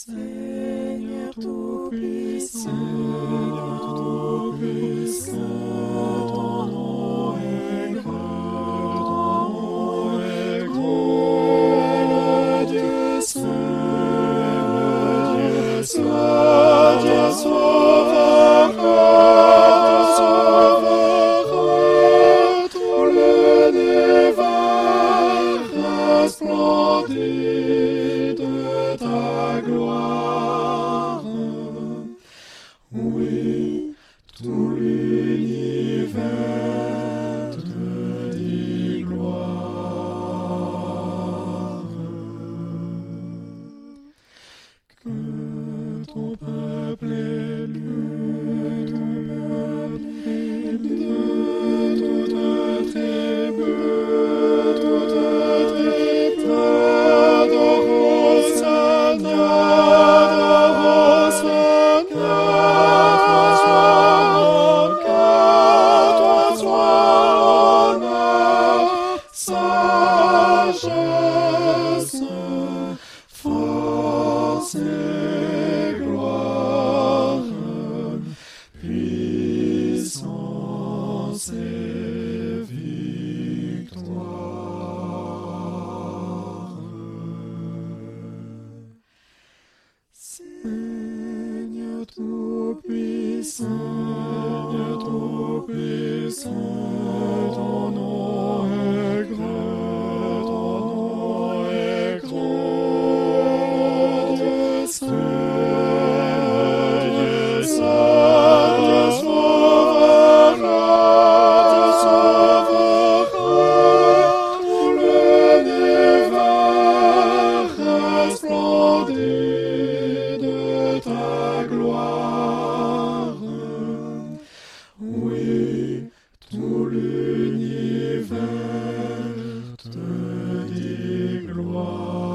Seigneur Tout-Puissant, Tout-Puissant, ton nom est grand, ton nom est grand, Dieu seul, Dieu seul. gloire. sagesse, force et gloire, puissance et victoire. Seigneur tout-puissant, Seigneur tout-puissant, gloire. Oui, tout l'univers te dit gloire.